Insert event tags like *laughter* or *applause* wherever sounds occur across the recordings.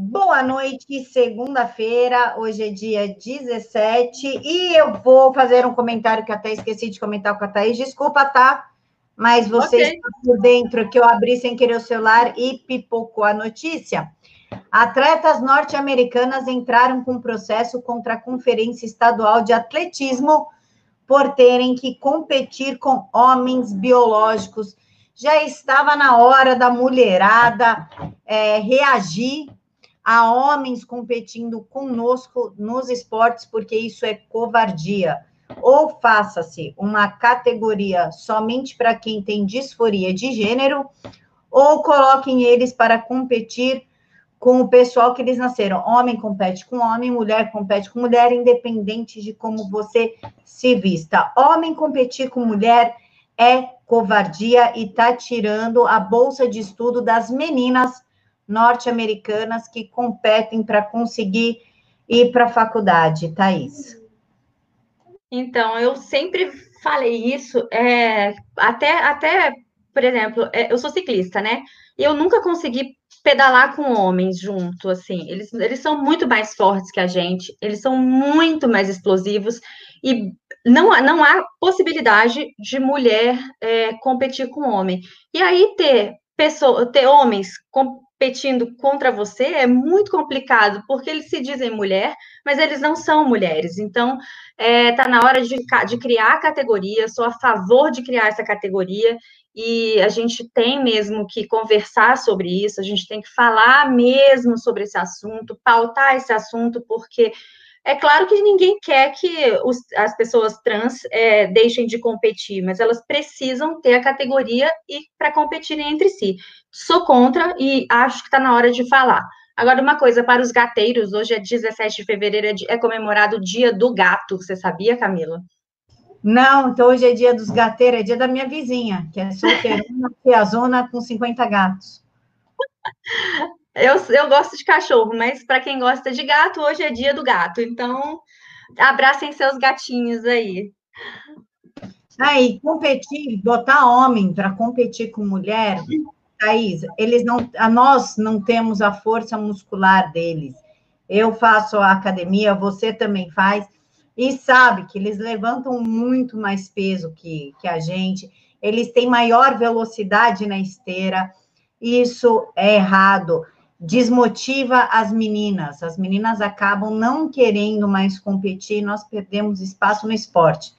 Boa noite, segunda-feira, hoje é dia 17, e eu vou fazer um comentário que até esqueci de comentar com a Thaís, desculpa, tá? Mas você okay. está por dentro, que eu abri sem querer o celular e pipocou a notícia. Atletas norte-americanas entraram com processo contra a Conferência Estadual de Atletismo por terem que competir com homens biológicos. Já estava na hora da mulherada é, reagir a homens competindo conosco nos esportes, porque isso é covardia. Ou faça-se uma categoria somente para quem tem disforia de gênero, ou coloquem eles para competir com o pessoal que eles nasceram. Homem compete com homem, mulher compete com mulher, independente de como você se vista. Homem competir com mulher é covardia e está tirando a bolsa de estudo das meninas norte-americanas que competem para conseguir ir para a faculdade, Thaís? Então, eu sempre falei isso, é, até, até, por exemplo, é, eu sou ciclista, né? Eu nunca consegui pedalar com homens junto, assim. Eles, eles são muito mais fortes que a gente, eles são muito mais explosivos e não, não há possibilidade de mulher é, competir com homem. E aí ter pessoa, ter homens competindo contra você é muito complicado, porque eles se dizem mulher, mas eles não são mulheres. Então, está é, tá na hora de, de criar a categoria, sou a favor de criar essa categoria, e a gente tem mesmo que conversar sobre isso, a gente tem que falar mesmo sobre esse assunto, pautar esse assunto, porque é claro que ninguém quer que os, as pessoas trans é, deixem de competir, mas elas precisam ter a categoria e para competirem entre si. Sou contra e acho que está na hora de falar. Agora, uma coisa para os gateiros, hoje é 17 de fevereiro, é, é comemorado o Dia do Gato. Você sabia, Camila? Não, então hoje é dia dos gateiros, é dia da minha vizinha, que é solteirona, *laughs* piazona com 50 gatos. *laughs* Eu, eu gosto de cachorro, mas para quem gosta de gato, hoje é dia do gato. Então, abracem seus gatinhos aí. Aí, competir, botar homem para competir com mulher, Thaís, eles não, a nós não temos a força muscular deles. Eu faço a academia, você também faz, e sabe que eles levantam muito mais peso que, que a gente, eles têm maior velocidade na esteira, isso é errado desmotiva as meninas. As meninas acabam não querendo mais competir, nós perdemos espaço no esporte.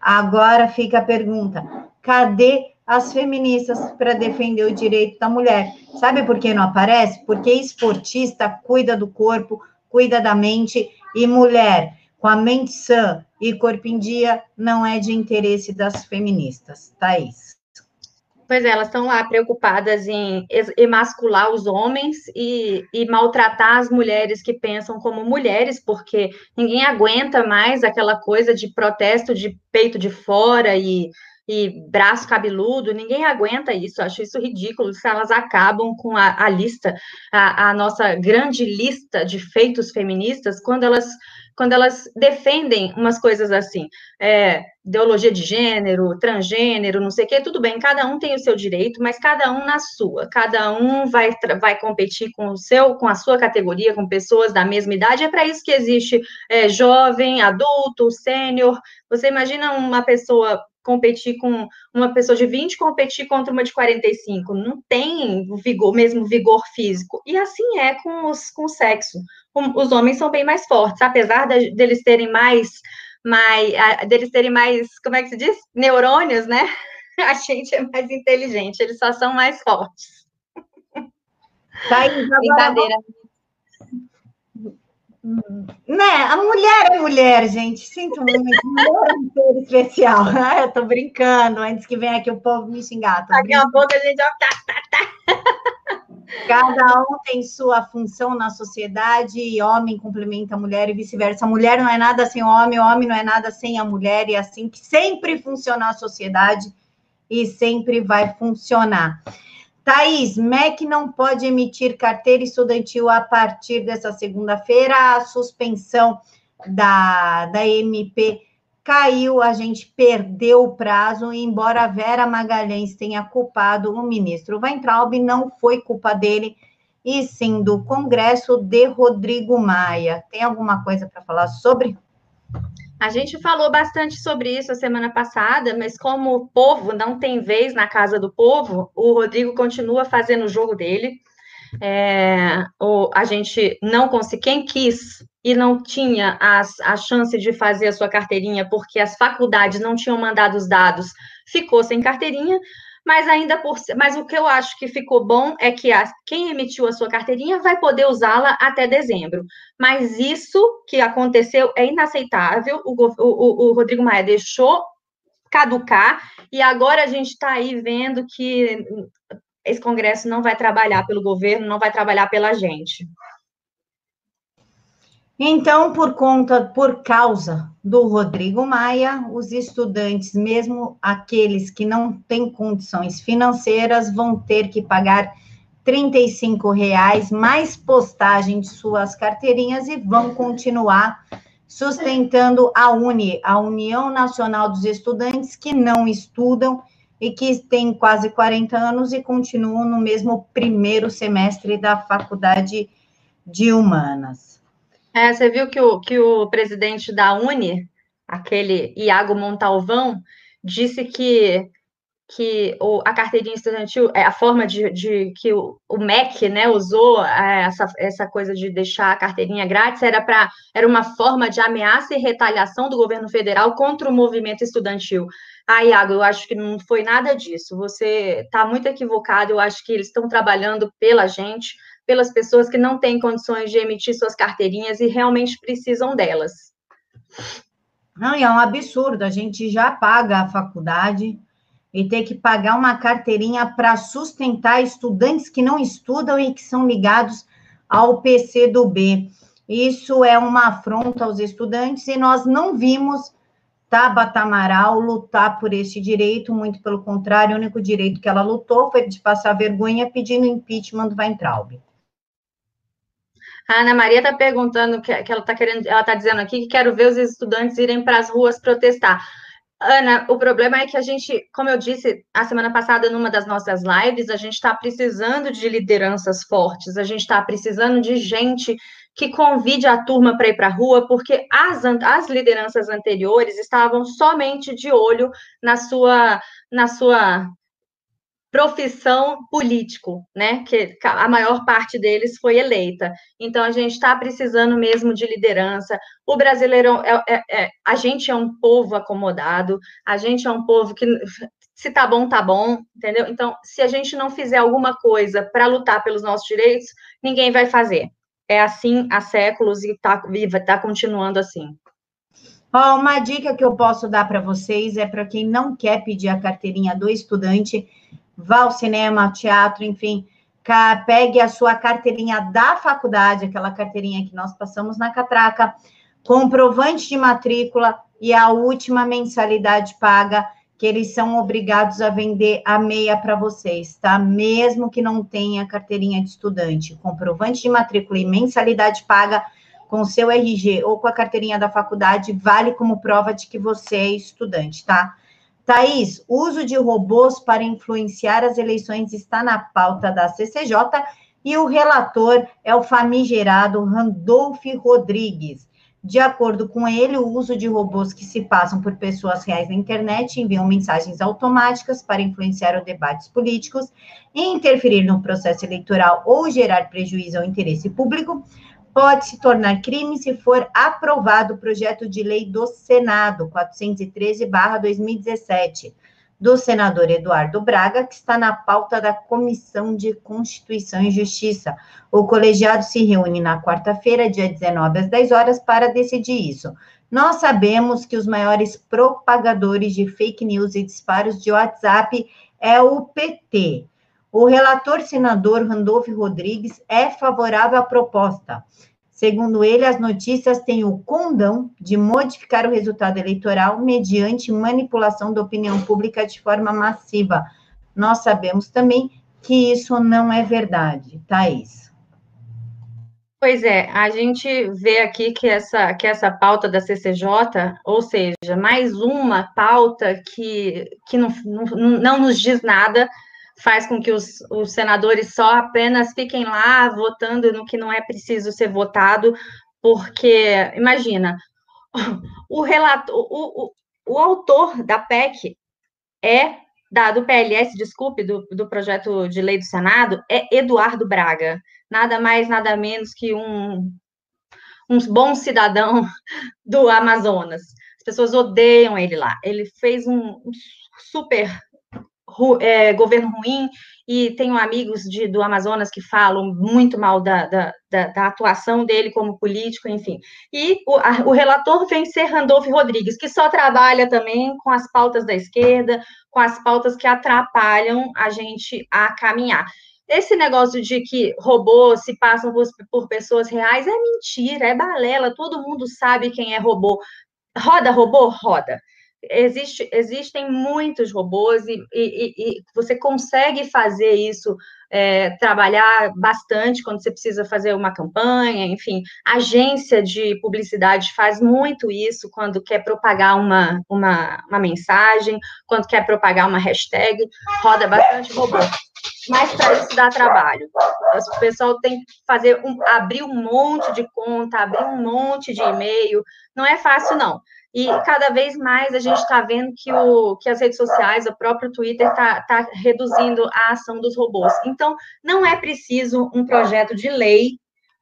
Agora fica a pergunta: cadê as feministas para defender o direito da mulher? Sabe por que não aparece? Porque esportista cuida do corpo, cuida da mente, e mulher com a mente sã e corpo em dia não é de interesse das feministas. Thaís. Pois é, elas estão lá preocupadas em emascular os homens e, e, maltratar as mulheres que pensam como mulheres, porque ninguém aguenta mais aquela coisa de protesto de peito de fora e, e braço cabeludo, ninguém aguenta isso, acho isso ridículo, se elas acabam com a, a lista, a, a nossa grande lista de feitos feministas, quando elas quando elas defendem umas coisas assim, é, ideologia de gênero, transgênero, não sei o quê, tudo bem, cada um tem o seu direito, mas cada um na sua, cada um vai, vai competir com o seu, com a sua categoria, com pessoas da mesma idade, é para isso que existe é, jovem, adulto, sênior, você imagina uma pessoa competir com uma pessoa de 20 competir contra uma de 45. Não tem vigor, mesmo vigor físico. E assim é com, os, com o sexo. Os homens são bem mais fortes, apesar de, deles terem mais, mais deles terem mais, como é que se diz? Neurônios, né? *laughs* A gente é mais inteligente, eles só são mais fortes. Aí, Brincadeira. Né? A mulher é mulher, gente. Sinto muito. Mulher é um ser especial. *laughs* Eu tô brincando, antes que venha aqui o povo me xingar. Daqui a pouco a gente já. Tá, tá, tá. *laughs* Cada um tem sua função na sociedade e homem complementa a mulher e vice-versa. A mulher não é nada sem o homem, o homem não é nada sem a mulher, e é assim que sempre funciona a sociedade e sempre vai funcionar. Thaís, MEC não pode emitir carteira estudantil a partir dessa segunda-feira. A suspensão da, da MP caiu, a gente perdeu o prazo, embora a Vera Magalhães tenha culpado o ministro Weintraub, não foi culpa dele. e sim do Congresso de Rodrigo Maia. Tem alguma coisa para falar sobre? A gente falou bastante sobre isso a semana passada, mas como o povo não tem vez na casa do povo, o Rodrigo continua fazendo o jogo dele. É, o, a gente não conseguiu, quem quis e não tinha as, a chance de fazer a sua carteirinha porque as faculdades não tinham mandado os dados, ficou sem carteirinha, mas ainda por mas o que eu acho que ficou bom é que a, quem emitiu a sua carteirinha vai poder usá-la até dezembro. Mas isso que aconteceu é inaceitável. O, o, o Rodrigo Maia deixou caducar e agora a gente está aí vendo que esse Congresso não vai trabalhar pelo governo, não vai trabalhar pela gente. Então, por conta, por causa do Rodrigo Maia, os estudantes, mesmo aqueles que não têm condições financeiras, vão ter que pagar R$ reais mais postagem de suas carteirinhas e vão continuar sustentando a UNE, a União Nacional dos Estudantes que não estudam e que têm quase 40 anos e continuam no mesmo primeiro semestre da Faculdade de Humanas. É, você viu que o, que o presidente da Uni, aquele Iago Montalvão, disse que, que o, a carteirinha estudantil, é a forma de, de que o, o MEC né, usou é, essa, essa coisa de deixar a carteirinha grátis era, pra, era uma forma de ameaça e retaliação do governo federal contra o movimento estudantil. Ah, Iago, eu acho que não foi nada disso. Você está muito equivocado. Eu acho que eles estão trabalhando pela gente pelas pessoas que não têm condições de emitir suas carteirinhas e realmente precisam delas. Não, e é um absurdo. A gente já paga a faculdade e ter que pagar uma carteirinha para sustentar estudantes que não estudam e que são ligados ao PC do B. Isso é uma afronta aos estudantes e nós não vimos Tabata Amaral lutar por esse direito, muito pelo contrário, o único direito que ela lutou foi de passar vergonha pedindo impeachment do Weintraub. A Ana Maria está perguntando que, que ela está querendo, ela está dizendo aqui que quero ver os estudantes irem para as ruas protestar. Ana, o problema é que a gente, como eu disse a semana passada numa das nossas lives, a gente está precisando de lideranças fortes, a gente está precisando de gente que convide a turma para ir para a rua, porque as, as lideranças anteriores estavam somente de olho na sua, na sua profissão político, né? Que a maior parte deles foi eleita. Então a gente está precisando mesmo de liderança. O brasileiro é, é, é, a gente é um povo acomodado, a gente é um povo que se tá bom, tá bom, entendeu? Então, se a gente não fizer alguma coisa para lutar pelos nossos direitos, ninguém vai fazer. É assim há séculos e está tá continuando assim. Oh, uma dica que eu posso dar para vocês é para quem não quer pedir a carteirinha do estudante, vá ao cinema, ao teatro, enfim, pegue a sua carteirinha da faculdade, aquela carteirinha que nós passamos na catraca, comprovante de matrícula e a última mensalidade paga, que eles são obrigados a vender a meia para vocês, tá? Mesmo que não tenha carteirinha de estudante, comprovante de matrícula e mensalidade paga com seu RG ou com a carteirinha da faculdade vale como prova de que você é estudante, tá? Thaís, uso de robôs para influenciar as eleições está na pauta da CCJ e o relator é o famigerado Randolph Rodrigues. De acordo com ele, o uso de robôs que se passam por pessoas reais na internet enviam mensagens automáticas para influenciar os debates políticos interferir no processo eleitoral ou gerar prejuízo ao interesse público pode se tornar crime se for aprovado o projeto de lei do Senado 413/2017 do senador Eduardo Braga, que está na pauta da Comissão de Constituição e Justiça. O colegiado se reúne na quarta-feira, dia 19 às 10 horas, para decidir isso. Nós sabemos que os maiores propagadores de fake news e disparos de WhatsApp é o PT. O relator senador Randolph Rodrigues é favorável à proposta. Segundo ele, as notícias têm o condão de modificar o resultado eleitoral mediante manipulação da opinião pública de forma massiva. Nós sabemos também que isso não é verdade, Thaís. Pois é, a gente vê aqui que essa, que essa pauta da CCJ, ou seja, mais uma pauta que, que não, não, não nos diz nada, faz com que os, os senadores só apenas fiquem lá votando no que não é preciso ser votado, porque, imagina, o relator, o, o, o autor da PEC é da, do PLS, desculpe, do, do projeto de lei do Senado, é Eduardo Braga. Nada mais, nada menos que um, um bom cidadão do Amazonas. As pessoas odeiam ele lá. Ele fez um super é, governo ruim, e tenho amigos de, do Amazonas que falam muito mal da, da, da, da atuação dele como político, enfim. E o, a, o relator vem ser Randolph Rodrigues, que só trabalha também com as pautas da esquerda, com as pautas que atrapalham a gente a caminhar. Esse negócio de que robôs se passam por, por pessoas reais é mentira, é balela, todo mundo sabe quem é robô. Roda robô? Roda existe, existem muitos robôs e, e, e, você consegue fazer isso, é, trabalhar bastante quando você precisa fazer uma campanha, enfim, agência de publicidade faz muito isso quando quer propagar uma, uma, uma mensagem, quando quer propagar uma hashtag, roda bastante robô. Mas para isso dá trabalho. O pessoal tem que fazer um, abrir um monte de conta, abrir um monte de e-mail. Não é fácil, não. E cada vez mais a gente está vendo que, o, que as redes sociais, o próprio Twitter, está tá reduzindo a ação dos robôs. Então, não é preciso um projeto de lei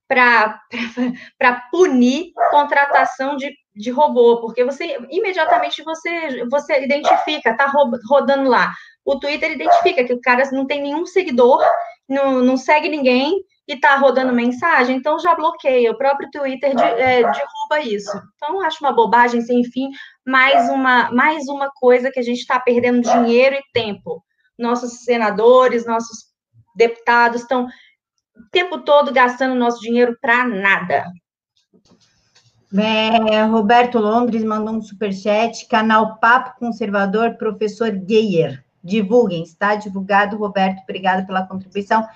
para *laughs* punir contratação de, de robô, porque você imediatamente você, você identifica, está rodando lá. O Twitter identifica que o cara não tem nenhum seguidor, não, não segue ninguém, e está rodando mensagem, então já bloqueia. O próprio Twitter de, é, derruba isso. Então, acho uma bobagem sem fim, mais uma, mais uma coisa que a gente está perdendo dinheiro e tempo. Nossos senadores, nossos deputados estão o tempo todo gastando nosso dinheiro para nada. É, Roberto Londres mandou um superchat, canal Papo Conservador, professor Geyer. Divulguem, está divulgado, Roberto, obrigado pela contribuição.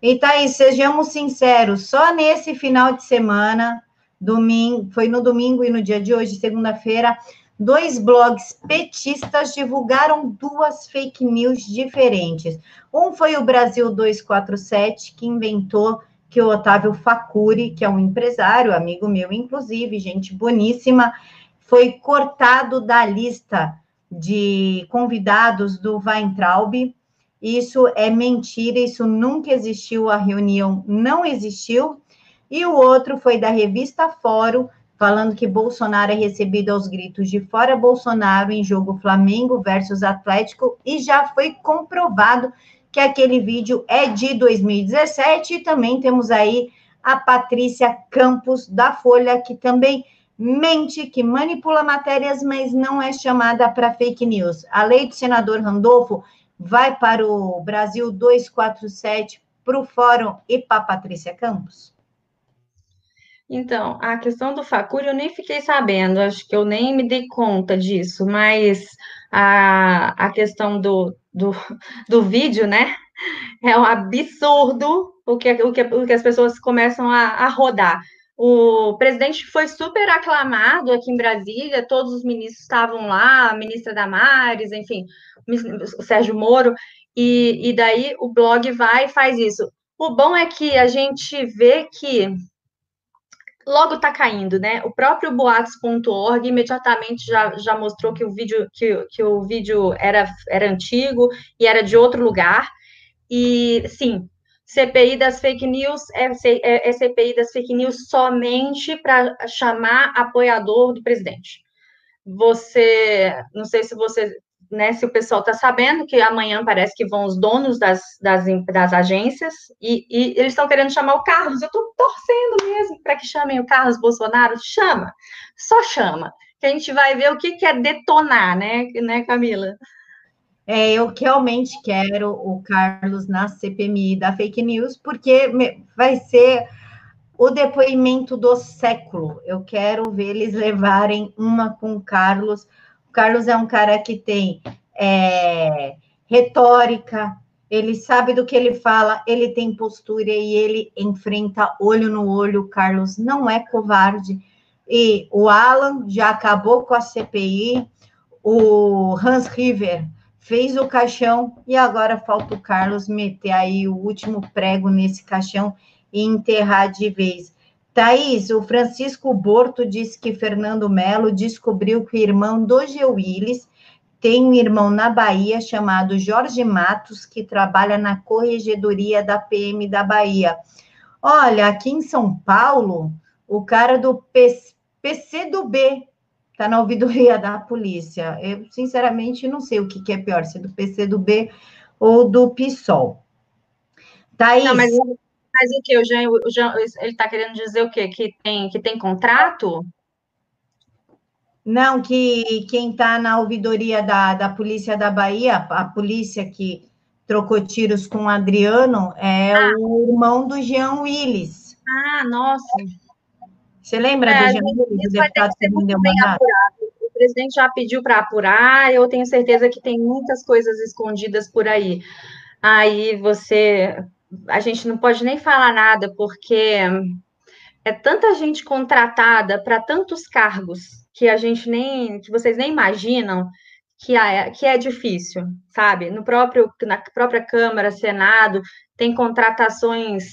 E Thaís, sejamos sinceros, só nesse final de semana, domingo, foi no domingo e no dia de hoje, segunda-feira, dois blogs petistas divulgaram duas fake news diferentes. Um foi o Brasil 247, que inventou que o Otávio Facuri, que é um empresário, amigo meu, inclusive, gente boníssima, foi cortado da lista de convidados do Weintraub isso é mentira, isso nunca existiu, a reunião não existiu. E o outro foi da revista Fórum, falando que Bolsonaro é recebido aos gritos de fora Bolsonaro em jogo Flamengo versus Atlético, e já foi comprovado que aquele vídeo é de 2017, e também temos aí a Patrícia Campos da Folha, que também mente, que manipula matérias, mas não é chamada para fake news. A lei do senador Randolfo vai para o Brasil 247, para o Fórum e para a Patrícia Campos? Então, a questão do Facuri eu nem fiquei sabendo, acho que eu nem me dei conta disso, mas a, a questão do, do, do vídeo, né? É um absurdo o que, o que, o que as pessoas começam a, a rodar. O presidente foi super aclamado aqui em Brasília, todos os ministros estavam lá, a ministra Damares, enfim, o Sérgio Moro, e, e daí o blog vai e faz isso. O bom é que a gente vê que logo está caindo, né? O próprio boatos.org imediatamente já, já mostrou que o vídeo que, que o vídeo era, era antigo e era de outro lugar. E sim, CPI das fake news é, é, é CPI das fake news somente para chamar apoiador do presidente. Você, não sei se você né, se o pessoal está sabendo que amanhã parece que vão os donos das, das, das agências e, e eles estão querendo chamar o Carlos. Eu estou torcendo mesmo para que chamem o Carlos Bolsonaro. Chama, só chama. Que a gente vai ver o que, que é detonar, né, né, Camila? É, eu realmente quero o Carlos na CPMI da fake news, porque vai ser o depoimento do século. Eu quero ver eles levarem uma com o Carlos o Carlos é um cara que tem é, retórica, ele sabe do que ele fala, ele tem postura e ele enfrenta olho no olho. O Carlos não é covarde. E o Alan já acabou com a CPI, o Hans River fez o caixão e agora falta o Carlos meter aí o último prego nesse caixão e enterrar de vez. Thaís, o Francisco Borto disse que Fernando Melo descobriu que o irmão do G. Willis tem um irmão na Bahia chamado Jorge Matos, que trabalha na corregedoria da PM da Bahia. Olha, aqui em São Paulo, o cara do PC do B está na ouvidoria da polícia. Eu, sinceramente, não sei o que, que é pior, se é do PC do B ou do PSOL. Thaís... Não, mas, mas o que? O Jean, o Jean, ele está querendo dizer o quê? Que tem, que tem contrato? Não, que quem está na ouvidoria da, da Polícia da Bahia, a polícia que trocou tiros com o Adriano, é ah. o irmão do Jean Willis. Ah, nossa. Você lembra é, do deputado que vendeu mandato? O presidente já pediu para apurar, eu tenho certeza que tem muitas coisas escondidas por aí. Aí você. A gente não pode nem falar nada, porque é tanta gente contratada para tantos cargos que a gente nem, que vocês nem imaginam que é, que é difícil, sabe? No próprio, na própria Câmara, Senado, tem contratações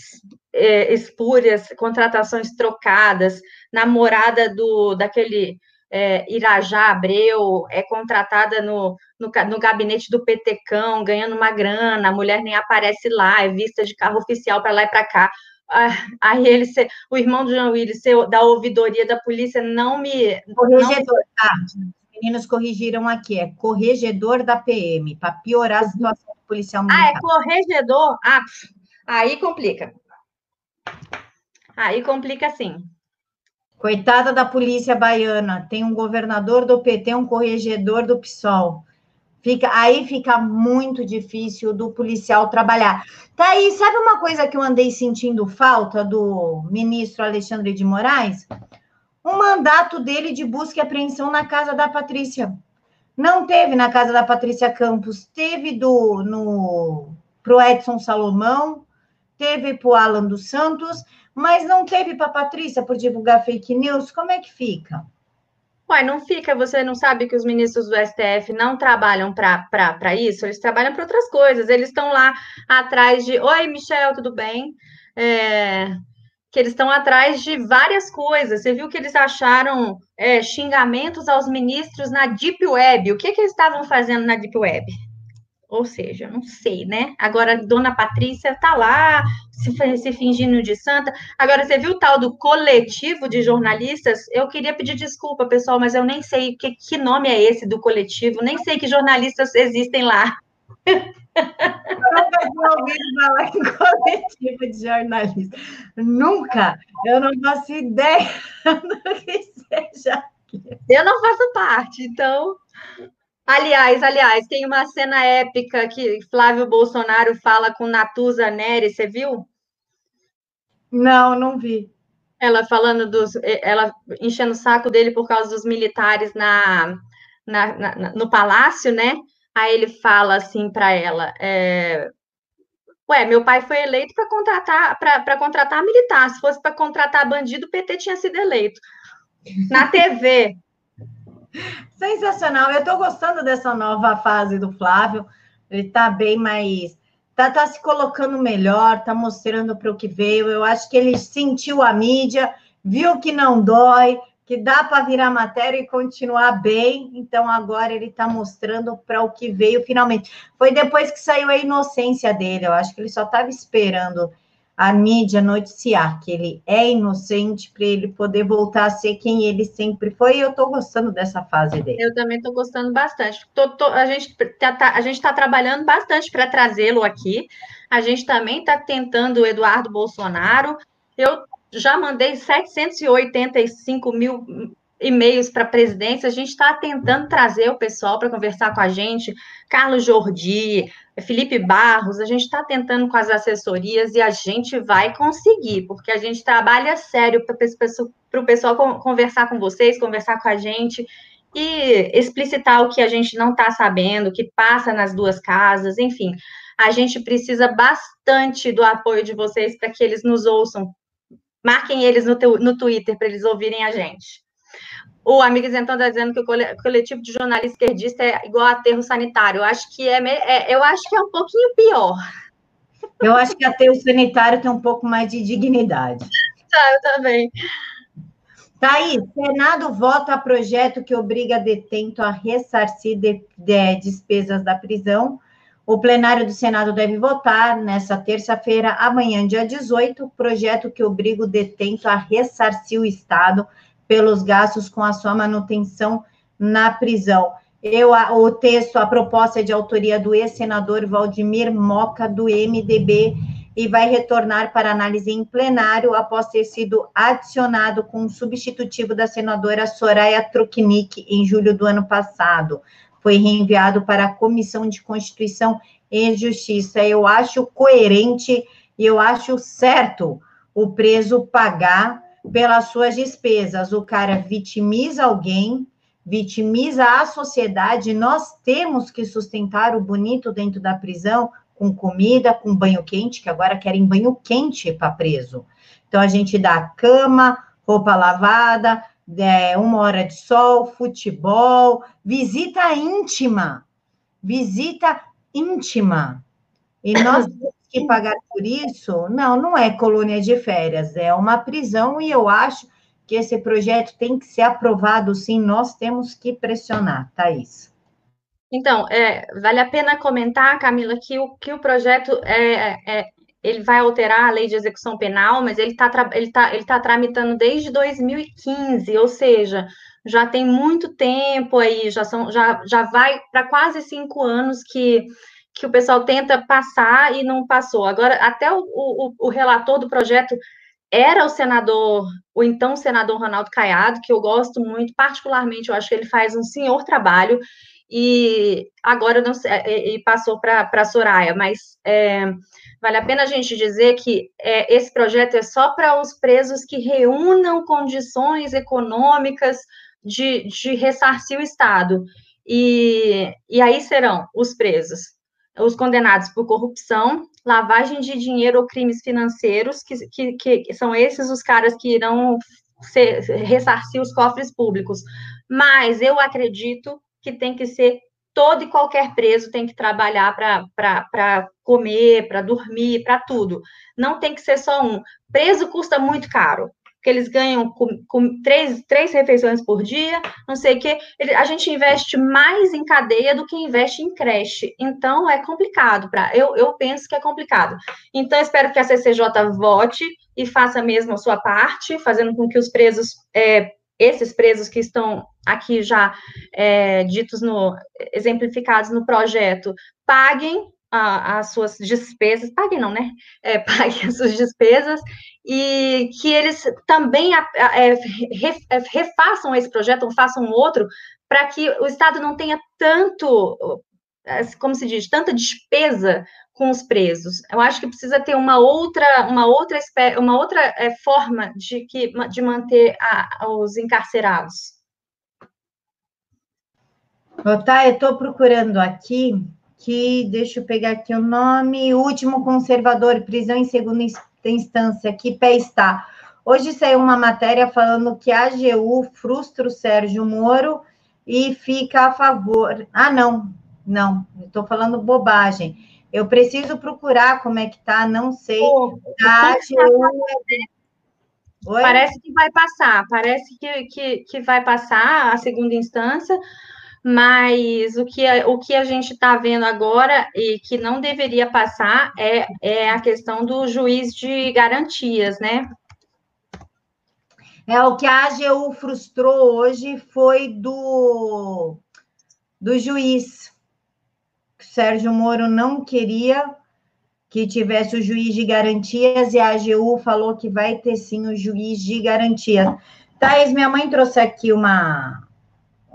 é, espúrias, contratações trocadas, namorada do daquele é, Irajá Abreu é contratada no, no, no, gabinete do Petecão, ganhando uma grana, a mulher nem aparece lá, é vista de carro oficial para lá e para cá. Ah, aí ele, o irmão do João Willis, da ouvidoria da polícia, não me. Corregedor, não... tá? Os meninos corrigiram aqui, é corregedor da PM, para piorar a situação do policial militar. Ah, é corregedor? Ah, aí complica. Aí complica sim. Coitada da polícia baiana, tem um governador do PT, um corregedor do PSOL. Fica, aí fica muito difícil do policial trabalhar. Tá aí, sabe uma coisa que eu andei sentindo falta do ministro Alexandre de Moraes? Um mandato dele de busca e apreensão na casa da Patrícia. Não teve na casa da Patrícia Campos, teve do no pro Edson Salomão, teve para o Alan dos Santos, mas não teve para a Patrícia por divulgar fake news. Como é que fica? Ué, não fica, você não sabe que os ministros do STF não trabalham para isso? Eles trabalham para outras coisas. Eles estão lá atrás de. Oi, Michel, tudo bem? É, que eles estão atrás de várias coisas. Você viu que eles acharam é, xingamentos aos ministros na Deep Web. O que, que eles estavam fazendo na Deep Web? Ou seja, não sei, né? Agora, Dona Patrícia tá lá, se, se fingindo de santa. Agora, você viu o tal do coletivo de jornalistas? Eu queria pedir desculpa, pessoal, mas eu nem sei que, que nome é esse do coletivo, nem sei que jornalistas existem lá. Eu nunca ouvido falar em coletivo de jornalistas. Nunca! Eu não faço ideia *laughs* do que seja. Eu não faço parte, então Aliás, aliás, tem uma cena épica que Flávio Bolsonaro fala com Natuza Neri, você viu? Não, não vi. Ela falando dos. Ela enchendo o saco dele por causa dos militares na, na, na no palácio, né? Aí ele fala assim para ela: é, Ué, meu pai foi eleito para contratar para contratar militar. Se fosse para contratar bandido, o PT tinha sido eleito. Na TV, Sensacional. Eu estou gostando dessa nova fase do Flávio. Ele está bem mais. Está tá se colocando melhor, está mostrando para o que veio. Eu acho que ele sentiu a mídia, viu que não dói, que dá para virar matéria e continuar bem. Então, agora ele está mostrando para o que veio finalmente. Foi depois que saiu a inocência dele. Eu acho que ele só estava esperando a mídia noticiar que ele é inocente para ele poder voltar a ser quem ele sempre foi. E eu estou gostando dessa fase dele. Eu também estou gostando bastante. Tô, tô, a gente tá, tá está trabalhando bastante para trazê-lo aqui. A gente também está tentando o Eduardo Bolsonaro. Eu já mandei 785 mil e-mails para a presidência. A gente está tentando trazer o pessoal para conversar com a gente. Carlos Jordi, Felipe Barros, a gente está tentando com as assessorias e a gente vai conseguir, porque a gente trabalha sério para o pessoal conversar com vocês, conversar com a gente e explicitar o que a gente não está sabendo, o que passa nas duas casas, enfim. A gente precisa bastante do apoio de vocês para que eles nos ouçam. Marquem eles no, no Twitter para eles ouvirem a gente. O amigo Isentão está dizendo que o coletivo de jornalista esquerdista é igual aterro sanitário. Eu acho que é, é, eu acho que é um pouquinho pior. Eu acho que aterro sanitário tem um pouco mais de dignidade. *laughs* Tá, eu também. Thaís, Senado vota projeto que obriga detento a ressarcir de, de despesas da prisão. O plenário do Senado deve votar nessa terça-feira, amanhã, dia 18, projeto que obriga o detento a ressarcir o Estado pelos gastos com a sua manutenção na prisão. Eu, o texto, a proposta é de autoria do ex-senador Valdemir Moca, do MDB, e vai retornar para análise em plenário após ter sido adicionado com um substitutivo da senadora Soraya Truknik em julho do ano passado. Foi reenviado para a Comissão de Constituição e Justiça. Eu acho coerente e eu acho certo o preso pagar pelas suas despesas. O cara vitimiza alguém, vitimiza a sociedade. Nós temos que sustentar o bonito dentro da prisão com comida, com banho quente, que agora querem banho quente para preso. Então a gente dá cama, roupa lavada, é, uma hora de sol, futebol, visita íntima, visita íntima. E nós *clears throat* que pagar por isso? Não, não é colônia de férias, é uma prisão e eu acho que esse projeto tem que ser aprovado sim, nós temos que pressionar, Thaís. Então, é, vale a pena comentar, Camila, que o, que o projeto é, é ele vai alterar a lei de execução penal, mas ele está ele tá, ele tá tramitando desde 2015, ou seja, já tem muito tempo aí, já, são, já, já vai para quase cinco anos que que o pessoal tenta passar e não passou. Agora, até o, o, o relator do projeto era o senador, o então senador Ronaldo Caiado, que eu gosto muito, particularmente, eu acho que ele faz um senhor trabalho, e agora não sei, e passou para a Soraya, mas é, vale a pena a gente dizer que é, esse projeto é só para os presos que reúnam condições econômicas de, de ressarcir o Estado. E, e aí serão os presos os condenados por corrupção, lavagem de dinheiro ou crimes financeiros, que, que, que são esses os caras que irão ser, ressarcir os cofres públicos. Mas eu acredito que tem que ser todo e qualquer preso tem que trabalhar para comer, para dormir, para tudo. Não tem que ser só um. Preso custa muito caro que eles ganham com, com três, três refeições por dia, não sei o quê. A gente investe mais em cadeia do que investe em creche. Então, é complicado. Pra, eu, eu penso que é complicado. Então, espero que a CCJ vote e faça mesmo a sua parte, fazendo com que os presos, é, esses presos que estão aqui já é, ditos no, exemplificados no projeto, paguem as suas despesas, paguem não, né? É, *laughs* paguem as suas despesas e que eles também é, é, refaçam esse projeto ou façam outro para que o Estado não tenha tanto, como se diz, tanta despesa com os presos. Eu acho que precisa ter uma outra, uma outra, uma outra é, forma de, que, de manter a, os encarcerados. Tá, eu estou procurando aqui que, deixa eu pegar aqui o nome, último conservador, prisão em segunda instância, que pé está? Hoje saiu uma matéria falando que a AGU frustra o Sérgio Moro e fica a favor. Ah, não, não, estou falando bobagem. Eu preciso procurar como é que tá, não sei. Pô, a AGU... Oi? Parece que vai passar, parece que, que, que vai passar a segunda instância, mas o que, o que a gente está vendo agora e que não deveria passar é, é a questão do juiz de garantias, né? É, o que a AGU frustrou hoje foi do, do juiz. Sérgio Moro não queria que tivesse o juiz de garantias e a AGU falou que vai ter sim o juiz de garantias. Thais, minha mãe trouxe aqui uma,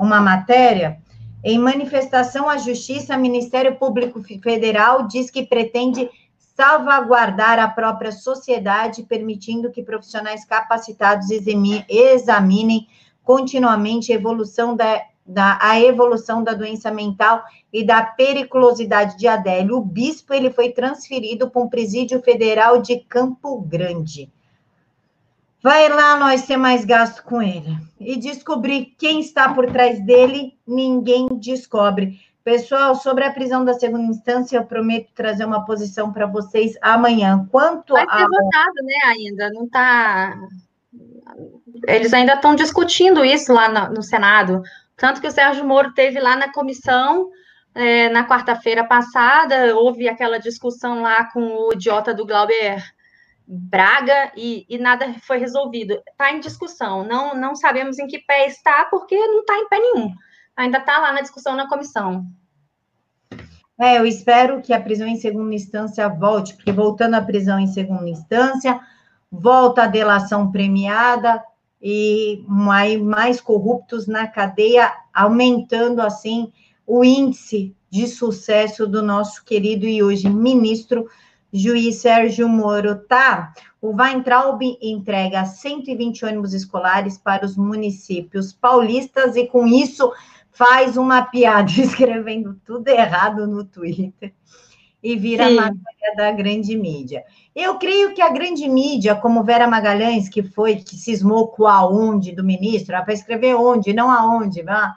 uma matéria. Em manifestação à Justiça, Ministério Público Federal diz que pretende salvaguardar a própria sociedade, permitindo que profissionais capacitados examinem continuamente a evolução da, da, a evolução da doença mental e da periculosidade de Adélio. O bispo ele foi transferido para um presídio federal de Campo Grande. Vai lá nós ter mais gasto com ele. E descobrir quem está por trás dele, ninguém descobre. Pessoal, sobre a prisão da segunda instância, eu prometo trazer uma posição para vocês amanhã. Quanto Vai ser a... votado, né, ainda, não está... Eles ainda estão discutindo isso lá no, no, Senado. Tanto que o Sérgio Moro teve lá na comissão, é, na quarta-feira passada, houve aquela discussão lá com o idiota do Glauber Braga e, e nada foi resolvido. Está em discussão, não, não sabemos em que pé está, porque não está em pé nenhum ainda está lá na discussão na comissão. É, eu espero que a prisão em segunda instância volte, porque voltando à prisão em segunda instância, volta a delação premiada e mais, mais corruptos na cadeia, aumentando assim o índice de sucesso do nosso querido e hoje ministro juiz Sérgio Moro, tá? O Weintraub entrega 120 ônibus escolares para os municípios paulistas e com isso faz uma piada *laughs* escrevendo tudo errado no Twitter e vira Sim. matéria da grande mídia. Eu creio que a grande mídia, como Vera Magalhães, que foi, que cismou com aonde do ministro, para escrever onde, não aonde, vá.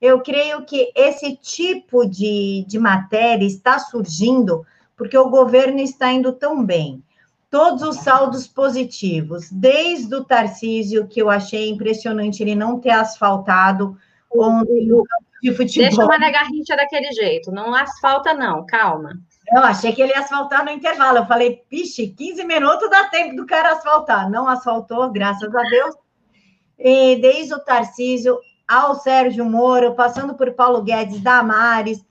Eu creio que esse tipo de, de matéria está surgindo porque o governo está indo tão bem. Todos os saldos positivos, desde o Tarcísio, que eu achei impressionante ele não ter asfaltado ontem no campo de futebol. Deixa uma Garrincha daquele jeito, não asfalta não, calma. Eu achei que ele ia asfaltar no intervalo. Eu falei, pixe, 15 minutos dá tempo do cara asfaltar. Não asfaltou, graças a Deus. E desde o Tarcísio ao Sérgio Moro, passando por Paulo Guedes, Damares,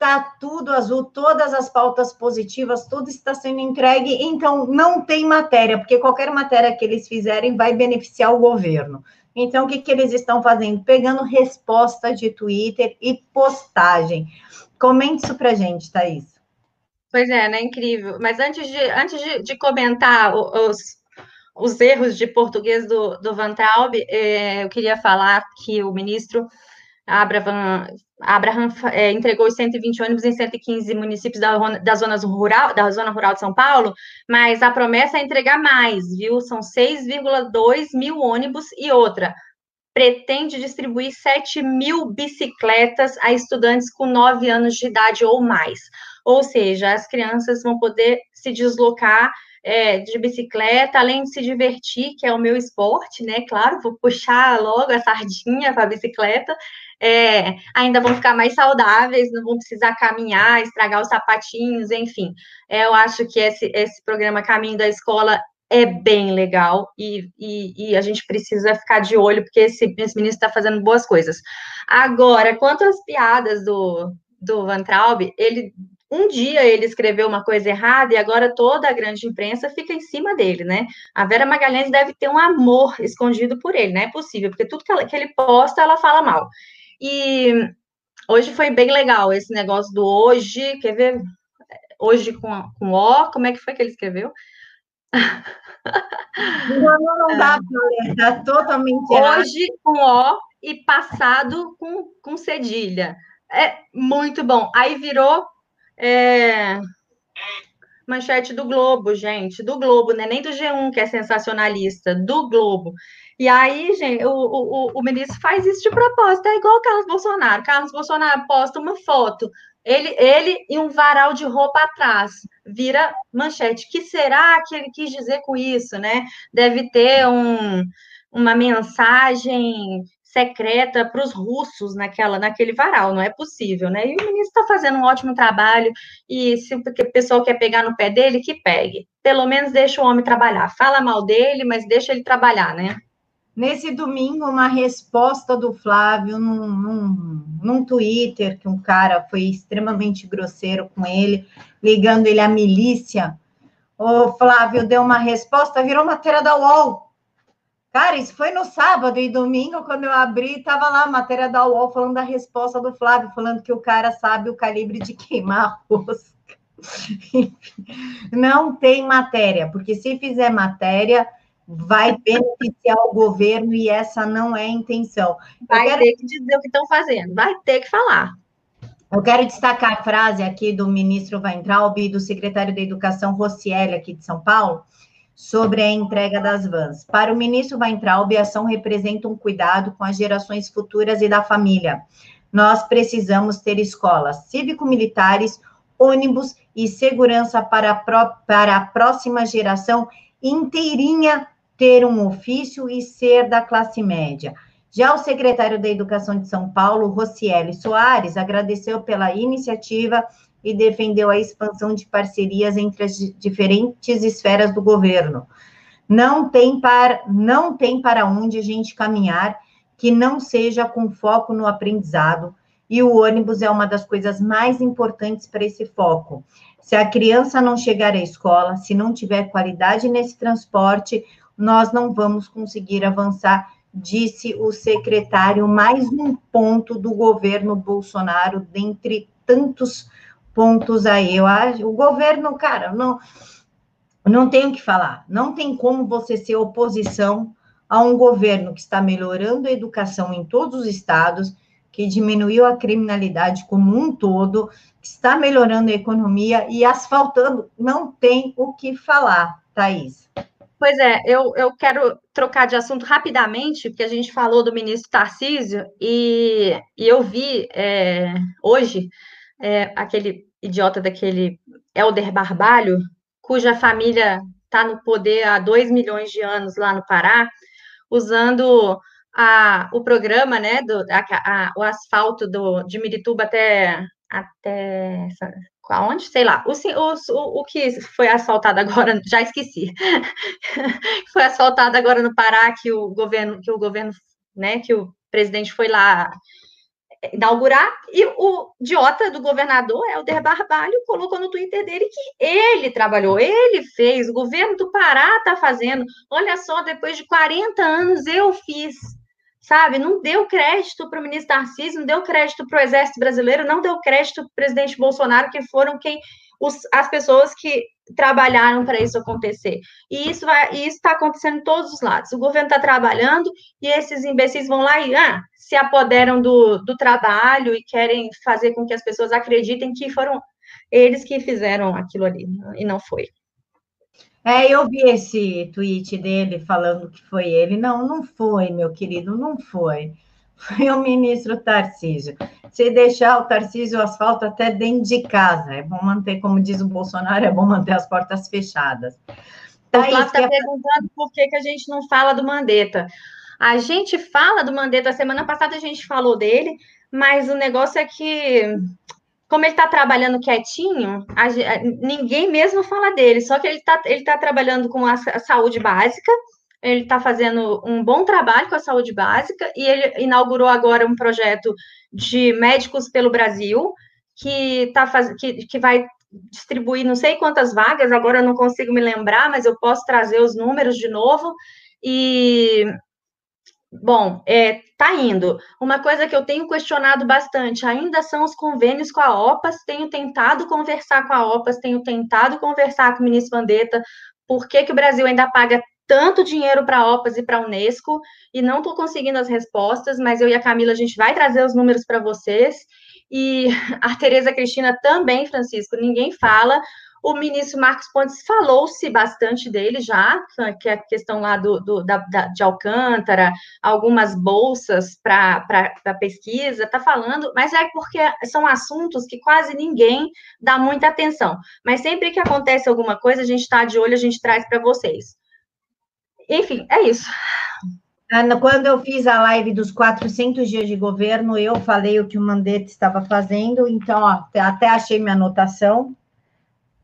tá tudo azul, todas as pautas positivas, tudo está sendo entregue, então não tem matéria, porque qualquer matéria que eles fizerem vai beneficiar o governo. Então, o que, que eles estão fazendo? Pegando resposta de Twitter e postagem. Comente isso para gente, Thaís. Pois é, né? Incrível. Mas antes de, antes de, de comentar os, os erros de português do, do Van Traub, eh, eu queria falar que o ministro Abraham, Abraham é, entregou os 120 ônibus em 115 municípios da, da, zona rural, da zona rural de São Paulo, mas a promessa é entregar mais, viu? São 6,2 mil ônibus e outra. Pretende distribuir 7 mil bicicletas a estudantes com 9 anos de idade ou mais. Ou seja, as crianças vão poder se deslocar é, de bicicleta, além de se divertir, que é o meu esporte, né? Claro, vou puxar logo a sardinha para a bicicleta, é, ainda vão ficar mais saudáveis, não vão precisar caminhar, estragar os sapatinhos, enfim. É, eu acho que esse, esse programa Caminho da Escola é bem legal e, e, e, a gente precisa ficar de olho, porque esse, esse ministro está fazendo boas coisas. Agora, quanto às piadas do, do Van Traub, ele um dia ele escreveu uma coisa errada e agora toda a grande imprensa fica em cima dele, né? A Vera Magalhães deve ter um amor escondido por ele, não é possível, porque tudo que, ela, que ele posta, ela fala mal. E hoje foi bem legal esse negócio do hoje, quer ver? Hoje com, com O, como é que foi que ele escreveu? Não, não dá para totalmente Hoje errado. com O e passado com, com cedilha. É muito bom. Aí virou é, manchete do Globo, gente, do Globo, né? Nem do G1, que é sensacionalista, do Globo. E aí, gente, o, o, o ministro faz isso de propósito, é igual o Carlos Bolsonaro. Carlos Bolsonaro posta uma foto, ele, ele e um varal de roupa atrás, vira manchete. que será que ele quis dizer com isso, né? Deve ter um, uma mensagem secreta para os russos naquela, naquele varal, não é possível, né? E o ministro está fazendo um ótimo trabalho, e se o pessoal quer pegar no pé dele, que pegue. Pelo menos deixa o homem trabalhar. Fala mal dele, mas deixa ele trabalhar, né? Nesse domingo, uma resposta do Flávio num, num, num Twitter, que um cara foi extremamente grosseiro com ele, ligando ele à milícia. O Flávio deu uma resposta, virou matéria da UOL. Cara, isso foi no sábado e domingo, quando eu abri, estava lá a matéria da UOL falando da resposta do Flávio, falando que o cara sabe o calibre de queimar rosca. *laughs* Não tem matéria, porque se fizer matéria, vai beneficiar o governo e essa não é a intenção. Vai quero... ter que dizer o que estão fazendo, vai ter que falar. Eu quero destacar a frase aqui do ministro Weintraub e do secretário da Educação, Rocieli, aqui de São Paulo, sobre a entrega das vans. Para o ministro Weintraub, a ação representa um cuidado com as gerações futuras e da família. Nós precisamos ter escolas cívico-militares, ônibus e segurança para a, pró para a próxima geração inteirinha ter um ofício e ser da classe média. Já o secretário da Educação de São Paulo, Rocieli Soares, agradeceu pela iniciativa e defendeu a expansão de parcerias entre as diferentes esferas do governo. Não tem, para, não tem para onde a gente caminhar que não seja com foco no aprendizado, e o ônibus é uma das coisas mais importantes para esse foco. Se a criança não chegar à escola, se não tiver qualidade nesse transporte, nós não vamos conseguir avançar, disse o secretário, mais um ponto do governo Bolsonaro, dentre tantos pontos aí. Eu acho, o governo, cara, não, não tem o que falar. Não tem como você ser oposição a um governo que está melhorando a educação em todos os estados, que diminuiu a criminalidade como um todo, que está melhorando a economia e asfaltando. Não tem o que falar, Thaís. Pois é, eu, eu quero trocar de assunto rapidamente, porque a gente falou do ministro Tarcísio, e, e eu vi é, hoje é, aquele idiota daquele Helder Barbalho, cuja família está no poder há dois milhões de anos lá no Pará, usando a, o programa, né, do, a, a, o asfalto do, de Mirituba até, até aonde? Sei lá, o, o, o que foi asfaltado agora, *laughs* já esqueci, foi asfaltado agora no Pará, que o governo, que o governo, né, que o presidente foi lá inaugurar, e o idiota do governador, Helder Barbalho, colocou no Twitter dele que ele trabalhou, ele fez, o governo do Pará está fazendo. Olha só, depois de 40 anos eu fiz, sabe? Não deu crédito para o ministro Tarcísio, não deu crédito para o Exército Brasileiro, não deu crédito para o presidente Bolsonaro, que foram quem os, as pessoas que trabalharam para isso acontecer. E isso está acontecendo em todos os lados. O governo está trabalhando e esses imbecis vão lá e ah, se apoderam do, do trabalho e querem fazer com que as pessoas acreditem que foram eles que fizeram aquilo ali, e não foi. É, eu vi esse tweet dele falando que foi ele. Não, não foi, meu querido, não foi foi o ministro Tarcísio. Se deixar o Tarcísio o asfalto até dentro de casa, é bom manter, como diz o Bolsonaro, é bom manter as portas fechadas. O Flávio está perguntando por que, que a gente não fala do Mandetta. A gente fala do Mandetta, semana passada a gente falou dele, mas o negócio é que, como ele está trabalhando quietinho, a, ninguém mesmo fala dele, só que ele está ele tá trabalhando com a, a saúde básica, ele está fazendo um bom trabalho com a saúde básica e ele inaugurou agora um projeto de médicos pelo Brasil que, tá faz... que, que vai distribuir não sei quantas vagas, agora eu não consigo me lembrar, mas eu posso trazer os números de novo. E, bom, é, tá indo. Uma coisa que eu tenho questionado bastante ainda são os convênios com a OPAS. Tenho tentado conversar com a OPAS, tenho tentado conversar com o ministro Vandetta, por que, que o Brasil ainda paga tanto dinheiro para a OPAS e para a Unesco e não estou conseguindo as respostas, mas eu e a Camila, a gente vai trazer os números para vocês. E *laughs* a Tereza Cristina também, Francisco, ninguém fala. O ministro Marcos Pontes falou-se bastante dele já, que é a questão lá do, do da, da, de Alcântara, algumas bolsas para pesquisa, está falando, mas é porque são assuntos que quase ninguém dá muita atenção. Mas sempre que acontece alguma coisa, a gente está de olho, a gente traz para vocês. Enfim, é isso. Quando eu fiz a live dos 400 dias de governo, eu falei o que o Mandetta estava fazendo, então, ó, até achei minha anotação,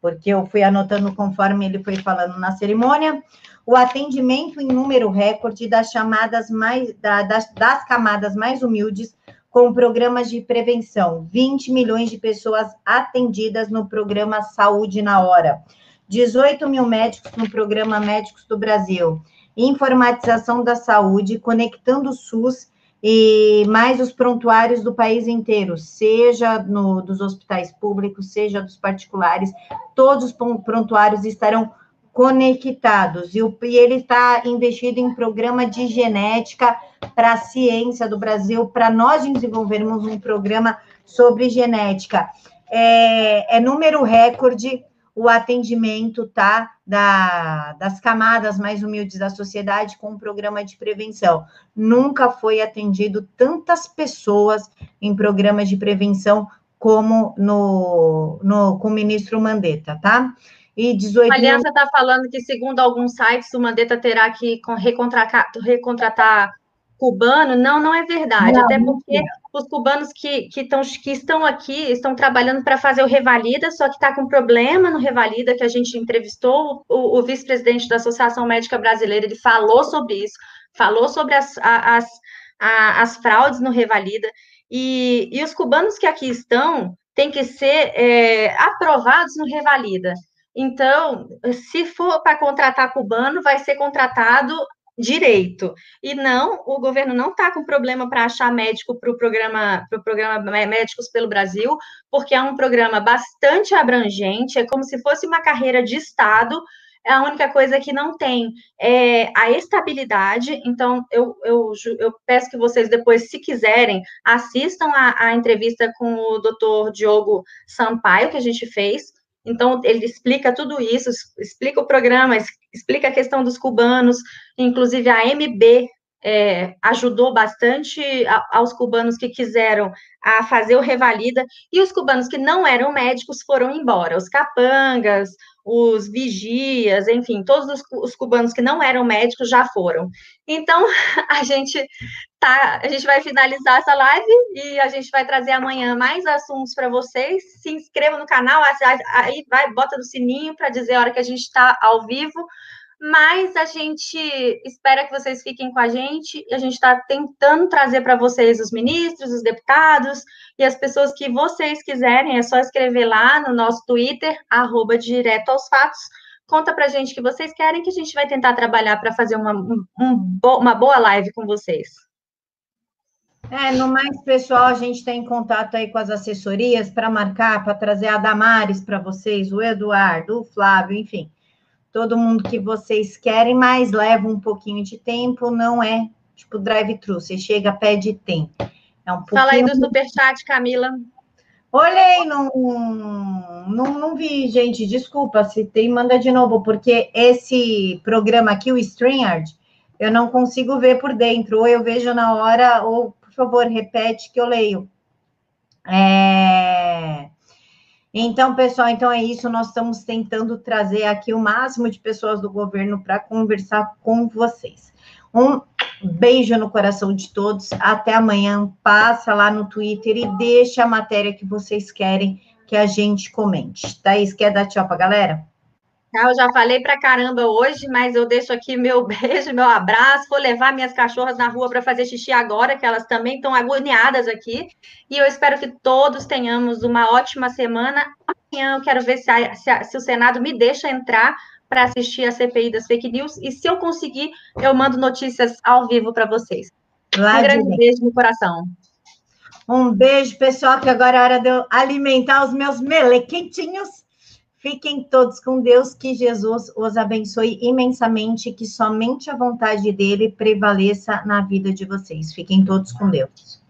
porque eu fui anotando conforme ele foi falando na cerimônia. O atendimento em número recorde das chamadas mais, da, das, das camadas mais humildes com programas de prevenção. 20 milhões de pessoas atendidas no programa Saúde na Hora. 18 mil médicos no programa Médicos do Brasil informatização da saúde, conectando o SUS e mais os prontuários do país inteiro, seja no, dos hospitais públicos, seja dos particulares, todos os prontuários estarão conectados. E, o, e ele está investido em programa de genética para a ciência do Brasil, para nós desenvolvermos um programa sobre genética. É, é número recorde o atendimento, tá? Da, das camadas mais humildes da sociedade com um programa de prevenção. Nunca foi atendido tantas pessoas em programas de prevenção como no, no com o ministro Mandetta, tá? E 18 A Aliança está falando que, segundo alguns sites, o Mandetta terá que recontratar, recontratar cubano. Não, não é verdade. Não, até porque os cubanos que, que, tão, que estão aqui estão trabalhando para fazer o Revalida, só que está com problema no Revalida, que a gente entrevistou o, o vice-presidente da Associação Médica Brasileira, ele falou sobre isso, falou sobre as, as, as, as fraudes no Revalida. E, e os cubanos que aqui estão têm que ser é, aprovados no Revalida. Então, se for para contratar cubano, vai ser contratado direito. E não, o governo não está com problema para achar médico para o programa, pro programa Médicos pelo Brasil, porque é um programa bastante abrangente, é como se fosse uma carreira de Estado. É a única coisa que não tem é a estabilidade. Então, eu, eu, eu peço que vocês depois, se quiserem, assistam a, a entrevista com o doutor Diogo Sampaio, que a gente fez, então, ele explica tudo isso, explica o programa, explica a questão dos cubanos, inclusive a MB é, ajudou bastante aos cubanos que quiseram a fazer o revalida, e os cubanos que não eram médicos foram embora, os capangas, os vigias, enfim, todos os, os, cubanos que não eram médicos já foram. Então, *laughs* a gente tá, a gente vai finalizar essa live e a gente vai trazer amanhã mais assuntos para vocês. Se inscreva no canal, aí vai, bota no sininho para dizer a hora que a gente está ao vivo. Mas a gente espera que vocês fiquem com a gente a gente está tentando trazer para vocês os ministros, os deputados e as pessoas que vocês quiserem. É só escrever lá no nosso Twitter, arroba direto aos fatos. Conta para a gente que vocês querem que a gente vai tentar trabalhar para fazer uma, um, uma boa live com vocês. É, no mais, pessoal, a gente tem contato aí com as assessorias para marcar, para trazer a Damares para vocês, o Eduardo, o Flávio, enfim todo mundo que vocês querem, mas leva um pouquinho de tempo, não é tipo drive-thru, você chega, pede tem. É um pouquinho... Fala aí do superchat, Camila. Olhei, não, não, não vi, gente, desculpa, se tem, manda de novo, porque esse programa aqui, o StreamYard, eu não consigo ver por dentro, ou eu vejo na hora, ou, favor, repete que eu leio. É... Então, pessoal, então é isso. Nós estamos tentando trazer aqui o máximo de pessoas do governo para conversar com vocês. Um beijo no coração de todos. Até amanhã. Passa lá no Twitter e deixa a matéria que vocês querem que a gente comente. Thaís, quer dar tchau para galera? Eu já falei para caramba hoje, mas eu deixo aqui meu *laughs* beijo, meu abraço. Vou levar minhas cachorras na rua para fazer xixi agora, que elas também estão agoniadas aqui. E eu espero que todos tenhamos uma ótima semana. Amanhã eu quero ver se, a, se, a, se o Senado me deixa entrar para assistir a CPI das fake news. E se eu conseguir, eu mando notícias ao vivo para vocês. Lá um grande beijo no coração. Um beijo, pessoal, que agora é hora de eu alimentar os meus melequentinhos. Fiquem todos com Deus, que Jesus os abençoe imensamente, que somente a vontade dele prevaleça na vida de vocês. Fiquem todos com Deus.